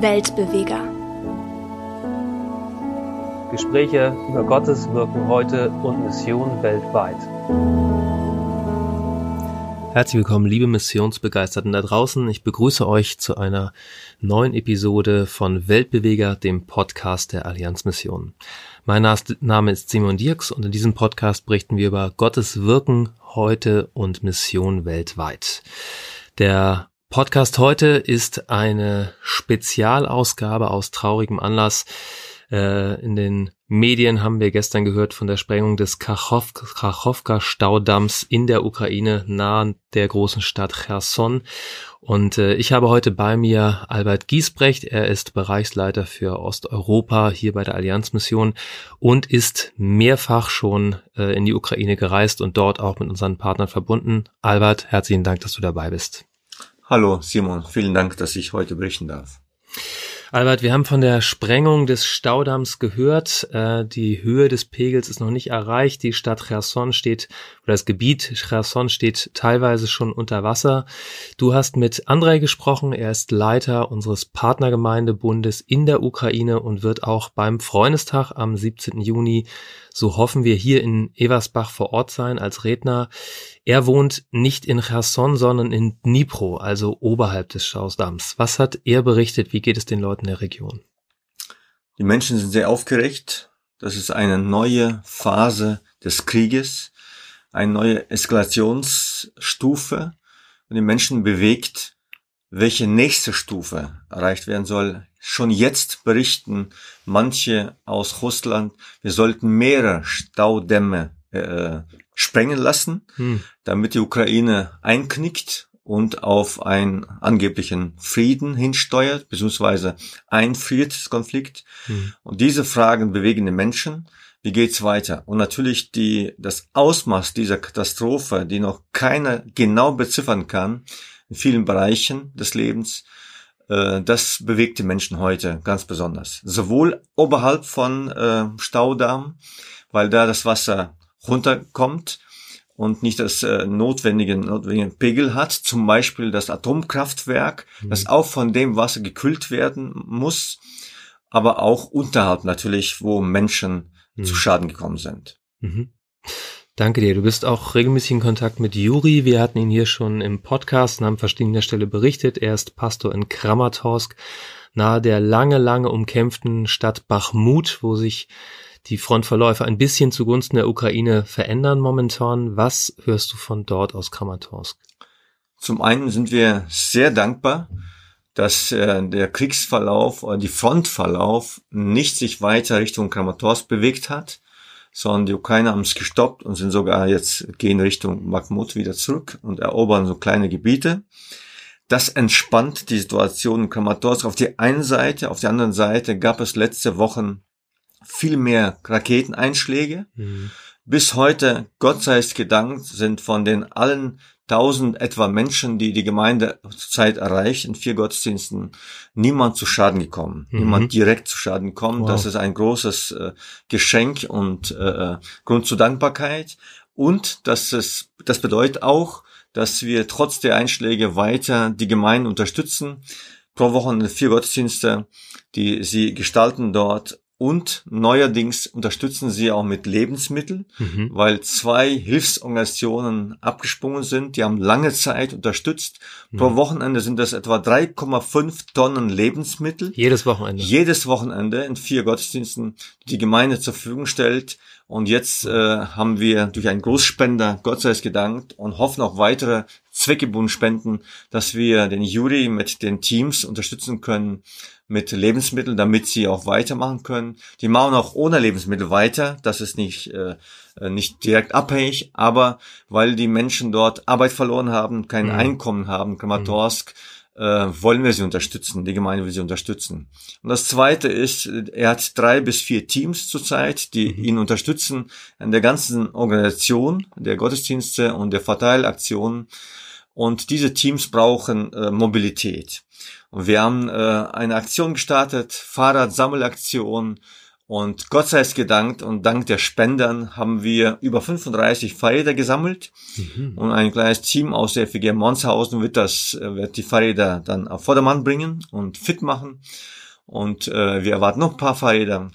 Weltbeweger. Gespräche über Gottes Wirken heute und Mission weltweit. Herzlich willkommen, liebe Missionsbegeisterten da draußen. Ich begrüße euch zu einer neuen Episode von Weltbeweger, dem Podcast der Allianz Mission. Mein Name ist Simon Dirks und in diesem Podcast berichten wir über Gottes Wirken heute und Mission weltweit. Der Podcast heute ist eine Spezialausgabe aus traurigem Anlass. Äh, in den Medien haben wir gestern gehört von der Sprengung des Kachowka-Staudamms in der Ukraine nahe der großen Stadt Cherson. Und äh, ich habe heute bei mir Albert Giesbrecht. Er ist Bereichsleiter für Osteuropa hier bei der Allianzmission und ist mehrfach schon äh, in die Ukraine gereist und dort auch mit unseren Partnern verbunden. Albert, herzlichen Dank, dass du dabei bist. Hallo Simon, vielen Dank, dass ich heute berichten darf. Albert, wir haben von der Sprengung des Staudamms gehört. Äh, die Höhe des Pegels ist noch nicht erreicht. Die Stadt Cherson steht, oder das Gebiet Cherson steht teilweise schon unter Wasser. Du hast mit Andrei gesprochen. Er ist Leiter unseres Partnergemeindebundes in der Ukraine und wird auch beim Freundestag am 17. Juni, so hoffen wir, hier in Eversbach vor Ort sein als Redner. Er wohnt nicht in Cherson, sondern in Dnipro, also oberhalb des Staudamms. Was hat er berichtet? Wie geht es den Leuten? der Region? Die Menschen sind sehr aufgeregt. Das ist eine neue Phase des Krieges, eine neue Eskalationsstufe und die Menschen bewegt, welche nächste Stufe erreicht werden soll. Schon jetzt berichten manche aus Russland, wir sollten mehrere Staudämme äh, sprengen lassen, hm. damit die Ukraine einknickt und auf einen angeblichen Frieden hinsteuert, beziehungsweise einfriert das Konflikt. Mhm. Und diese Fragen bewegen die Menschen. Wie geht's weiter? Und natürlich die, das Ausmaß dieser Katastrophe, die noch keiner genau beziffern kann, in vielen Bereichen des Lebens, äh, das bewegt die Menschen heute ganz besonders. Sowohl oberhalb von äh, Staudamm, weil da das Wasser runterkommt, und nicht das äh, notwendige, notwendige Pegel hat, zum Beispiel das Atomkraftwerk, mhm. das auch von dem Wasser gekühlt werden muss, aber auch unterhalb natürlich, wo Menschen mhm. zu Schaden gekommen sind. Mhm. Danke dir. Du bist auch regelmäßig in Kontakt mit Juri. Wir hatten ihn hier schon im Podcast und haben verschiedener Stelle berichtet. Er ist Pastor in Kramatorsk, nahe der lange, lange umkämpften Stadt Bachmut, wo sich die Frontverläufe ein bisschen zugunsten der Ukraine verändern momentan. Was hörst du von dort aus Kramatorsk? Zum einen sind wir sehr dankbar, dass äh, der Kriegsverlauf oder die Frontverlauf nicht sich weiter Richtung Kramatorsk bewegt hat, sondern die Ukrainer haben es gestoppt und sind sogar jetzt gehen Richtung Bakhmut wieder zurück und erobern so kleine Gebiete. Das entspannt die Situation in Kramatorsk auf die einen Seite, auf der anderen Seite gab es letzte Wochen viel mehr Raketeneinschläge. Mhm. Bis heute, Gott sei es gedankt, sind von den allen tausend etwa Menschen, die die Gemeinde zurzeit erreicht, in vier Gottesdiensten, niemand zu Schaden gekommen. Mhm. Niemand direkt zu Schaden gekommen. Wow. Das ist ein großes äh, Geschenk und äh, Grund zur Dankbarkeit. Und das, ist, das bedeutet auch, dass wir trotz der Einschläge weiter die Gemeinde unterstützen. Pro Woche vier Gottesdienste, die sie gestalten dort und neuerdings unterstützen sie auch mit Lebensmitteln, mhm. weil zwei Hilfsorganisationen abgesprungen sind. Die haben lange Zeit unterstützt. Mhm. Pro Wochenende sind das etwa 3,5 Tonnen Lebensmittel. Jedes Wochenende. Jedes Wochenende in vier Gottesdiensten, die Gemeinde zur Verfügung stellt. Und jetzt äh, haben wir durch einen Großspender, Gott sei es gedankt, und hoffen auch weitere zweckgebunden Spenden, dass wir den Juri mit den Teams unterstützen können, mit Lebensmitteln, damit sie auch weitermachen können. Die machen auch ohne Lebensmittel weiter. Das ist nicht, äh, äh, nicht direkt abhängig, aber weil die Menschen dort Arbeit verloren haben, kein mhm. Einkommen haben, Kramatorsk, mhm. äh, wollen wir sie unterstützen. Die Gemeinde will sie unterstützen. Und das Zweite ist, er hat drei bis vier Teams zurzeit, die mhm. ihn unterstützen an der ganzen Organisation der Gottesdienste und der Verteilaktionen. Und diese Teams brauchen äh, Mobilität. Und wir haben äh, eine Aktion gestartet, Fahrradsammelaktion. Und Gott sei es gedankt und dank der Spendern haben wir über 35 Fahrräder gesammelt. Mhm. Und ein kleines Team aus der FG Monshausen wird das, äh, wird die Fahrräder dann auf Vordermann bringen und fit machen. Und äh, wir erwarten noch ein paar Fahrräder,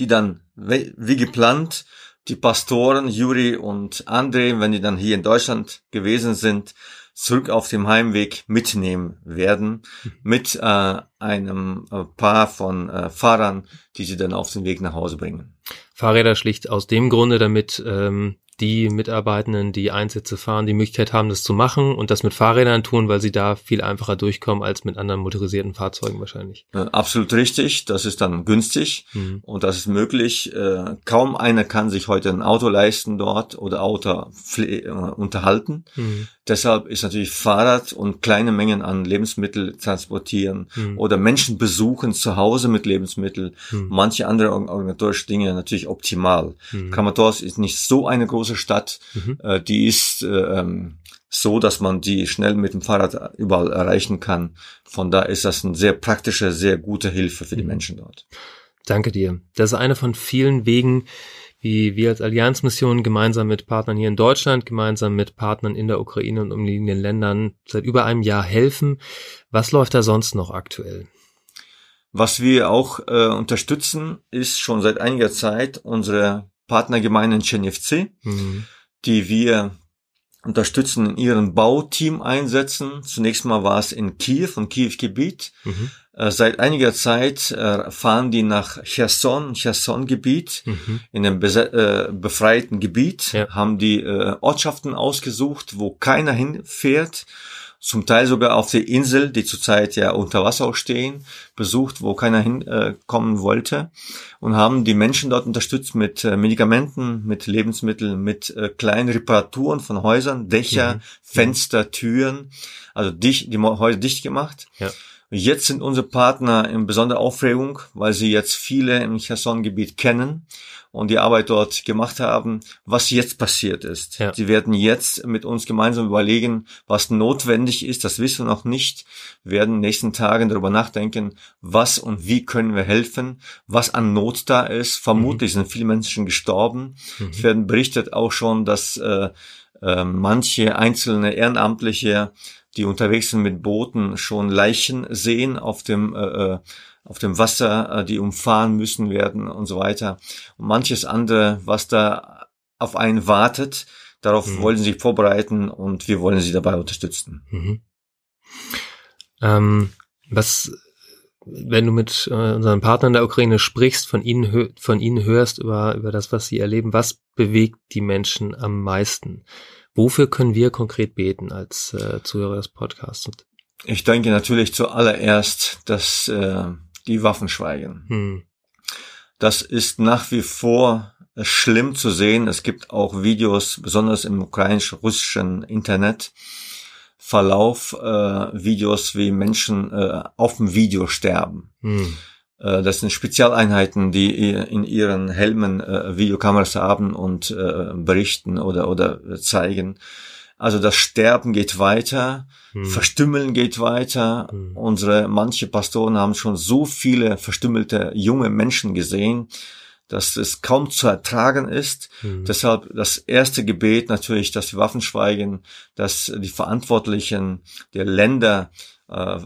die dann wie geplant die Pastoren Juri und André, wenn die dann hier in Deutschland gewesen sind, zurück auf dem Heimweg mitnehmen werden mit äh, einem äh, Paar von äh, Fahrern, die sie dann auf den Weg nach Hause bringen. Fahrräder schlicht aus dem Grunde, damit ähm, die Mitarbeitenden, die Einsätze fahren, die Möglichkeit haben, das zu machen und das mit Fahrrädern tun, weil sie da viel einfacher durchkommen als mit anderen motorisierten Fahrzeugen wahrscheinlich. Äh, absolut richtig. Das ist dann günstig mhm. und das ist möglich. Äh, kaum einer kann sich heute ein Auto leisten dort oder Auto äh, unterhalten. Mhm. Deshalb ist natürlich Fahrrad und kleine Mengen an Lebensmittel transportieren mhm. oder Menschen besuchen zu Hause mit Lebensmitteln, mhm. manche andere organisatorische Dinge natürlich optimal. Mhm. Kramatorsk ist nicht so eine große Stadt, mhm. äh, die ist äh, ähm, so, dass man die schnell mit dem Fahrrad überall erreichen kann. Von da ist das eine sehr praktische, sehr gute Hilfe für die mhm. Menschen dort. Danke dir. Das ist eine von vielen Wegen, wie wir als Allianzmission gemeinsam mit Partnern hier in Deutschland, gemeinsam mit Partnern in der Ukraine und umliegenden Ländern seit über einem Jahr helfen. Was läuft da sonst noch aktuell? Was wir auch äh, unterstützen, ist schon seit einiger Zeit unsere Partnergemeinde in Chernivtsi, mhm. die wir unterstützen in ihrem Bauteam einsetzen. Zunächst mal war es in Kiew und Kiew-Gebiet. Mhm. Äh, seit einiger Zeit äh, fahren die nach Cherson, Cherson-Gebiet, mhm. in einem äh, befreiten Gebiet, ja. haben die äh, Ortschaften ausgesucht, wo keiner hinfährt zum Teil sogar auf der Insel, die zurzeit ja unter Wasser stehen, besucht, wo keiner hinkommen äh, wollte und haben die Menschen dort unterstützt mit äh, Medikamenten, mit Lebensmitteln, mit äh, kleinen Reparaturen von Häusern, Dächer, mhm. Fenster, Türen, also dicht, die Häuser dicht gemacht. Ja. Jetzt sind unsere Partner in besonderer Aufregung, weil sie jetzt viele im Cherson-Gebiet kennen und die Arbeit dort gemacht haben, was jetzt passiert ist. Ja. Sie werden jetzt mit uns gemeinsam überlegen, was notwendig ist. Das wissen wir noch nicht. Wir werden in den nächsten Tagen darüber nachdenken, was und wie können wir helfen, was an Not da ist. Vermutlich mhm. sind viele Menschen gestorben. Mhm. Es werden berichtet auch schon, dass äh, äh, manche einzelne Ehrenamtliche die unterwegs sind mit Booten, schon Leichen sehen auf dem, äh, äh, auf dem Wasser, äh, die umfahren müssen werden und so weiter. Und manches andere, was da auf einen wartet, darauf mhm. wollen sie sich vorbereiten und wir wollen sie dabei unterstützen. Mhm. Ähm, was, wenn du mit äh, unseren Partnern in der Ukraine sprichst, von ihnen, von ihnen hörst über, über das, was sie erleben, was bewegt die Menschen am meisten? Wofür können wir konkret beten als äh, Zuhörer des Podcasts? Ich denke natürlich zuallererst, dass äh, die Waffen schweigen. Hm. Das ist nach wie vor schlimm zu sehen. Es gibt auch Videos, besonders im ukrainisch-russischen Internet, Verlauf äh, Videos, wie Menschen äh, auf dem Video sterben. Hm. Äh, das sind Spezialeinheiten, die in ihren Helmen äh, Videokameras haben und äh, berichten oder, oder zeigen. Also das Sterben geht weiter, hm. Verstümmeln geht weiter. Hm. Unsere manche Pastoren haben schon so viele verstümmelte junge Menschen gesehen, dass es kaum zu ertragen ist. Hm. Deshalb das erste Gebet natürlich, dass die Waffen schweigen, dass die Verantwortlichen der Länder äh,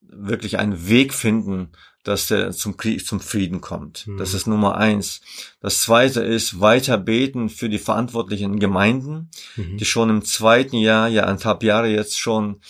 wirklich einen Weg finden, dass der zum Krieg, zum Frieden kommt. Mhm. Das ist Nummer eins. Das zweite ist weiter beten für die verantwortlichen Gemeinden, mhm. die schon im zweiten Jahr, ja eineinhalb Jahre jetzt schon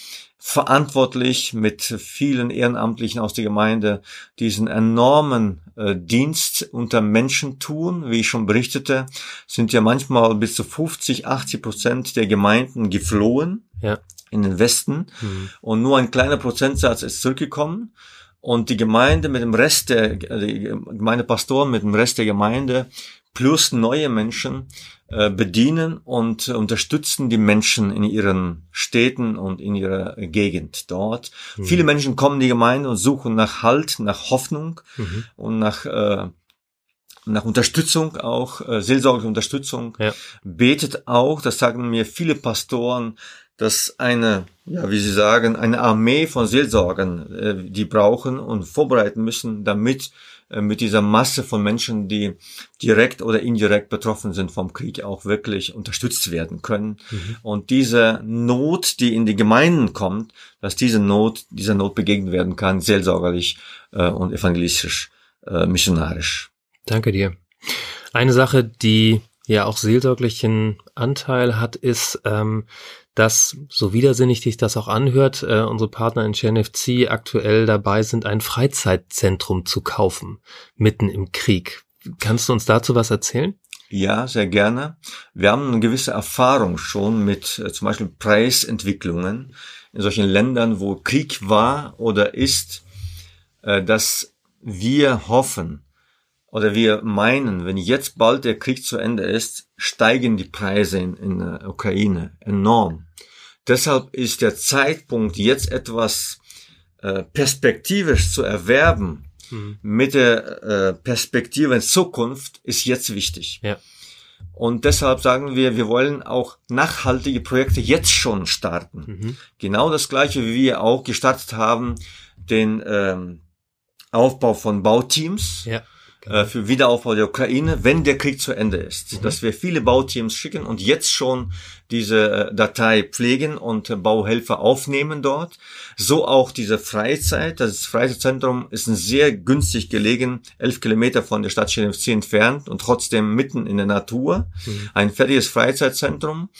verantwortlich mit vielen Ehrenamtlichen aus der Gemeinde diesen enormen äh, Dienst unter Menschen tun. Wie ich schon berichtete, sind ja manchmal bis zu 50, 80 Prozent der Gemeinden geflohen ja. in den Westen mhm. und nur ein kleiner Prozentsatz ist zurückgekommen und die Gemeinde mit dem Rest der die Gemeindepastoren mit dem Rest der Gemeinde plus neue Menschen äh, bedienen und unterstützen die Menschen in ihren Städten und in ihrer Gegend dort. Mhm. Viele Menschen kommen in die Gemeinde und suchen nach Halt, nach Hoffnung mhm. und nach äh, nach Unterstützung auch, äh, seelsorgliche Unterstützung, ja. betet auch, das sagen mir viele Pastoren, dass eine, ja, wie Sie sagen, eine Armee von Seelsorgern, äh, die brauchen und vorbereiten müssen, damit äh, mit dieser Masse von Menschen, die direkt oder indirekt betroffen sind vom Krieg, auch wirklich unterstützt werden können. Mhm. Und diese Not, die in die Gemeinden kommt, dass diese Not, dieser Not begegnet werden kann, seelsorgerlich äh, und evangelistisch, äh, missionarisch. Danke dir. Eine Sache, die ja auch seelsorglichen Anteil hat, ist, ähm, dass, so widersinnig dich das auch anhört, äh, unsere Partner in CNFC aktuell dabei sind, ein Freizeitzentrum zu kaufen, mitten im Krieg. Kannst du uns dazu was erzählen? Ja, sehr gerne. Wir haben eine gewisse Erfahrung schon mit äh, zum Beispiel Preisentwicklungen in solchen Ländern, wo Krieg war oder ist, äh, dass wir hoffen, oder wir meinen, wenn jetzt bald der Krieg zu Ende ist, steigen die Preise in, in der Ukraine enorm. Deshalb ist der Zeitpunkt, jetzt etwas äh, perspektivisch zu erwerben, mhm. mit der äh, Perspektive in Zukunft, ist jetzt wichtig. Ja. Und deshalb sagen wir, wir wollen auch nachhaltige Projekte jetzt schon starten. Mhm. Genau das gleiche, wie wir auch gestartet haben, den ähm, Aufbau von Bauteams. Ja äh, für Wiederaufbau der Ukraine, wenn der Krieg zu Ende ist. Mhm. Dass wir viele Bauteams schicken und jetzt schon diese äh, Datei pflegen und Bauhelfer aufnehmen dort. So auch diese Freizeit. Das Freizeitzentrum ist ein sehr günstig gelegen, elf Kilometer von der Stadt Chernivtsi entfernt und trotzdem mitten in der Natur. Mhm. Ein fertiges Freizeitzentrum.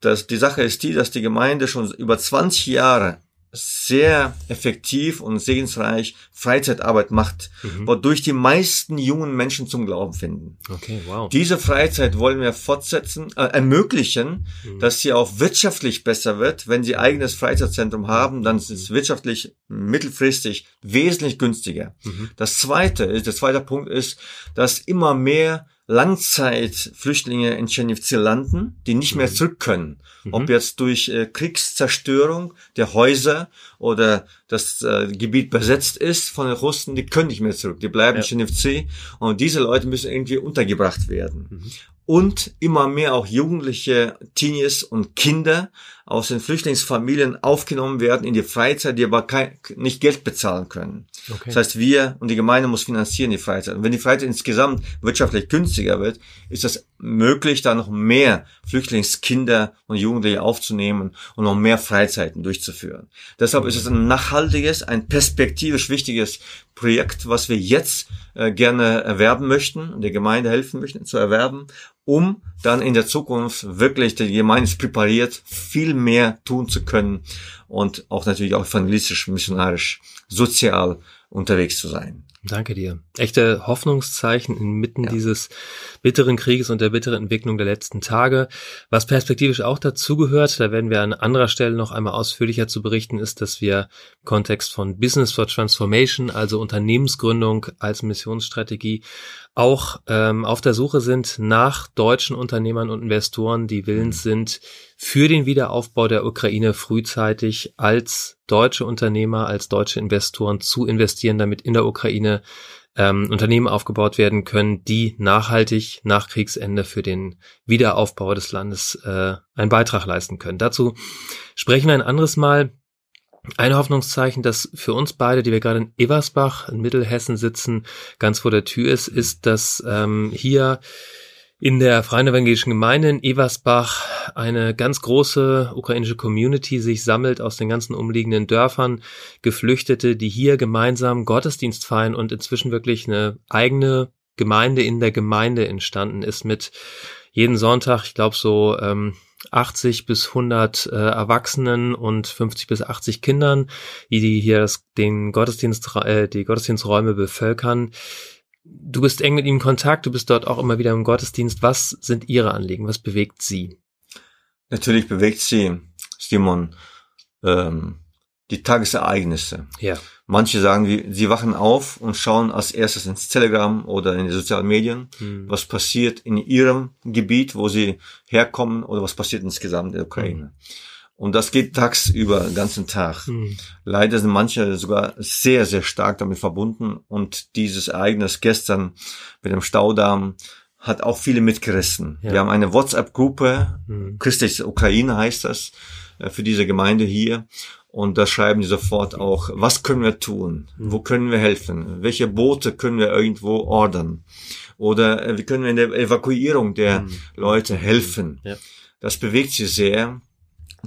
Das, die Sache ist die, dass die Gemeinde schon über 20 Jahre sehr effektiv und segensreich Freizeitarbeit macht, mhm. wodurch die meisten jungen Menschen zum Glauben finden. Okay, wow. Diese Freizeit wollen wir fortsetzen, äh, ermöglichen, mhm. dass sie auch wirtschaftlich besser wird. Wenn sie eigenes Freizeitzentrum haben, dann ist es wirtschaftlich mittelfristig wesentlich günstiger. Mhm. Das zweite der zweite Punkt ist, dass immer mehr Langzeitflüchtlinge in Tschernivtsi landen, die nicht mehr mhm. zurück können. Mhm. Ob jetzt durch äh, Kriegszerstörung der Häuser oder das äh, Gebiet besetzt ist von den Russen, die können nicht mehr zurück. Die bleiben ja. in Tschernivtsi und diese Leute müssen irgendwie untergebracht werden. Mhm und immer mehr auch Jugendliche, Teenies und Kinder aus den Flüchtlingsfamilien aufgenommen werden in die Freizeit, die aber kein, nicht Geld bezahlen können. Okay. Das heißt, wir und die Gemeinde muss finanzieren die Freizeit. Und wenn die Freizeit insgesamt wirtschaftlich günstiger wird, ist es möglich, da noch mehr Flüchtlingskinder und Jugendliche aufzunehmen und noch mehr Freizeiten durchzuführen. Deshalb ist es ein nachhaltiges, ein perspektivisch wichtiges Projekt, was wir jetzt äh, gerne erwerben möchten und der Gemeinde helfen möchten zu erwerben, um dann in der Zukunft wirklich die Gemeinde präpariert, viel mehr tun zu können und auch natürlich auch evangelistisch, missionarisch, sozial unterwegs zu sein. Danke dir. Echte Hoffnungszeichen inmitten ja. dieses bitteren Krieges und der bitteren Entwicklung der letzten Tage. Was perspektivisch auch dazugehört, da werden wir an anderer Stelle noch einmal ausführlicher zu berichten, ist, dass wir im Kontext von Business for Transformation, also Unternehmensgründung als Missionsstrategie, auch ähm, auf der Suche sind nach deutschen Unternehmern und Investoren, die willens mhm. sind, für den Wiederaufbau der Ukraine frühzeitig als deutsche Unternehmer, als deutsche Investoren zu investieren, damit in der Ukraine ähm, Unternehmen aufgebaut werden können, die nachhaltig nach Kriegsende für den Wiederaufbau des Landes äh, einen Beitrag leisten können. Dazu sprechen wir ein anderes Mal. Ein Hoffnungszeichen, das für uns beide, die wir gerade in Eversbach in Mittelhessen sitzen, ganz vor der Tür ist, ist, dass ähm, hier in der Freien Evangelischen Gemeinde in Eversbach eine ganz große ukrainische Community sich sammelt aus den ganzen umliegenden Dörfern, Geflüchtete, die hier gemeinsam Gottesdienst feiern und inzwischen wirklich eine eigene Gemeinde in der Gemeinde entstanden ist mit jeden Sonntag, ich glaube so ähm, 80 bis 100 äh, Erwachsenen und 50 bis 80 Kindern, die, die hier das, den Gottesdienst, äh, die Gottesdiensträume bevölkern. Du bist eng mit ihm in Kontakt, du bist dort auch immer wieder im Gottesdienst. Was sind Ihre Anliegen? Was bewegt Sie? Natürlich bewegt Sie, Simon, ähm, die Tagesereignisse. Ja. Manche sagen, wie, sie wachen auf und schauen als erstes ins Telegram oder in die sozialen Medien, mhm. was passiert in ihrem Gebiet, wo sie herkommen oder was passiert insgesamt in der Ukraine. Mhm. Und das geht tagsüber, den ganzen Tag. Mhm. Leider sind manche sogar sehr, sehr stark damit verbunden. Und dieses Ereignis gestern mit dem Staudamm hat auch viele mitgerissen. Ja. Wir haben eine WhatsApp-Gruppe, mhm. Christliche Ukraine heißt das, äh, für diese Gemeinde hier. Und da schreiben die sofort auch, was können wir tun? Wo können wir helfen? Welche Boote können wir irgendwo ordern? Oder äh, wie können wir in der Evakuierung der mhm. Leute helfen? Ja. Das bewegt sie sehr.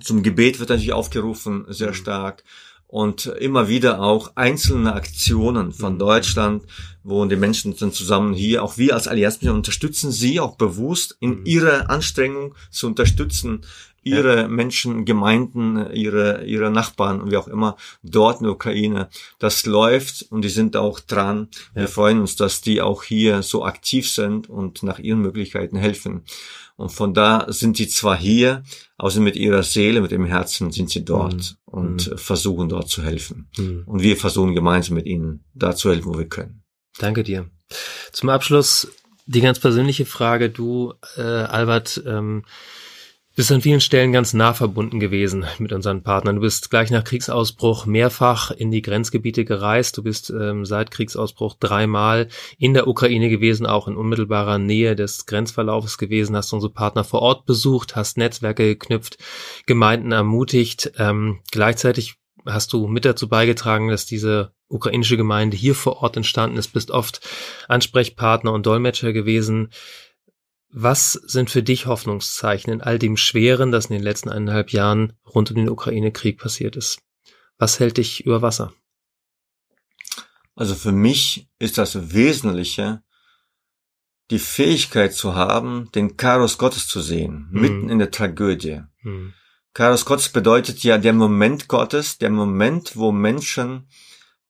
Zum Gebet wird natürlich aufgerufen, sehr mhm. stark und immer wieder auch einzelne Aktionen von mhm. Deutschland, wo die Menschen sind zusammen hier, auch wir als Allianzmitglieder unterstützen sie auch bewusst in mhm. ihrer Anstrengung zu unterstützen, ihre ja. Menschen, Gemeinden, ihre, ihre Nachbarn und wie auch immer dort in der Ukraine. Das läuft und die sind auch dran. Ja. Wir freuen uns, dass die auch hier so aktiv sind und nach ihren Möglichkeiten helfen. Und von da sind sie zwar hier, aber mit ihrer Seele, mit dem Herzen sind sie dort mhm. und mhm. versuchen dort zu helfen. Mhm. Und wir versuchen gemeinsam mit ihnen da zu helfen, wo wir können. Danke dir. Zum Abschluss die ganz persönliche Frage. Du, äh, Albert, ähm, bist an vielen Stellen ganz nah verbunden gewesen mit unseren Partnern. Du bist gleich nach Kriegsausbruch mehrfach in die Grenzgebiete gereist. Du bist ähm, seit Kriegsausbruch dreimal in der Ukraine gewesen, auch in unmittelbarer Nähe des Grenzverlaufes gewesen, hast unsere Partner vor Ort besucht, hast Netzwerke geknüpft, Gemeinden ermutigt. Ähm, gleichzeitig hast du mit dazu beigetragen, dass diese ukrainische Gemeinde hier vor Ort entstanden ist, bist oft Ansprechpartner und Dolmetscher gewesen. Was sind für dich Hoffnungszeichen in all dem Schweren, das in den letzten eineinhalb Jahren rund um den Ukraine-Krieg passiert ist? Was hält dich über Wasser? Also für mich ist das Wesentliche, die Fähigkeit zu haben, den Chaos Gottes zu sehen, hm. mitten in der Tragödie. Hm. Chaos Gottes bedeutet ja der Moment Gottes, der Moment, wo Menschen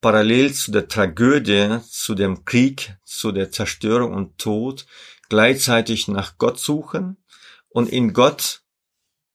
parallel zu der Tragödie, zu dem Krieg, zu der Zerstörung und Tod gleichzeitig nach Gott suchen und in Gott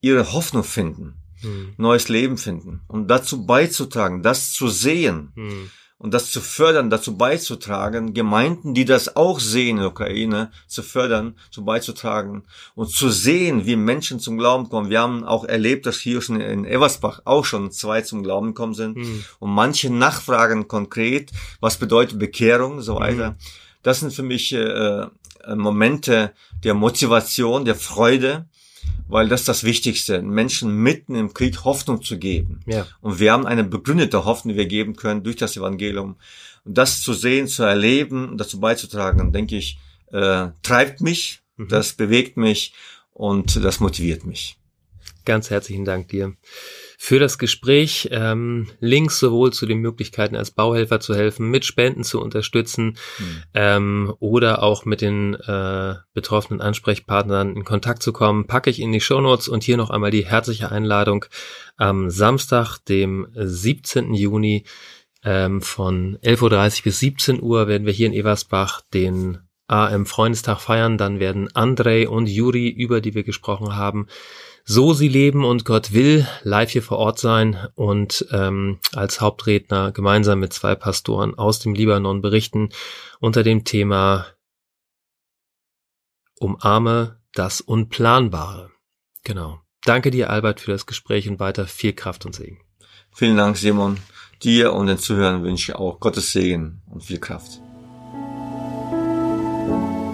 ihre Hoffnung finden, hm. neues Leben finden und dazu beizutragen, das zu sehen hm. und das zu fördern, dazu beizutragen, Gemeinden, die das auch sehen in der Ukraine, zu fördern, zu beizutragen und zu sehen, wie Menschen zum Glauben kommen. Wir haben auch erlebt, dass hier schon in Eversbach auch schon zwei zum Glauben gekommen sind hm. und manche nachfragen konkret, was bedeutet Bekehrung, so weiter. Das sind für mich äh, äh, Momente der Motivation, der Freude, weil das ist das Wichtigste, Menschen mitten im Krieg Hoffnung zu geben. Ja. Und wir haben eine begründete Hoffnung, die wir geben können durch das Evangelium. Und das zu sehen, zu erleben und dazu beizutragen, denke ich, äh, treibt mich, mhm. das bewegt mich und das motiviert mich. Ganz herzlichen Dank dir für das Gespräch. Ähm, Links sowohl zu den Möglichkeiten als Bauhelfer zu helfen, mit Spenden zu unterstützen mhm. ähm, oder auch mit den äh, betroffenen Ansprechpartnern in Kontakt zu kommen, packe ich in die Shownotes und hier noch einmal die herzliche Einladung am Samstag, dem 17. Juni ähm, von 11.30 Uhr bis 17 Uhr werden wir hier in Eversbach den AM Freundestag feiern. Dann werden Andrei und Juri, über die wir gesprochen haben, so sie leben und Gott will, live hier vor Ort sein und ähm, als Hauptredner gemeinsam mit zwei Pastoren aus dem Libanon berichten unter dem Thema Umarme das Unplanbare. Genau. Danke dir, Albert, für das Gespräch und weiter viel Kraft und Segen. Vielen Dank, Simon. Dir und den Zuhörern wünsche ich auch Gottes Segen und viel Kraft.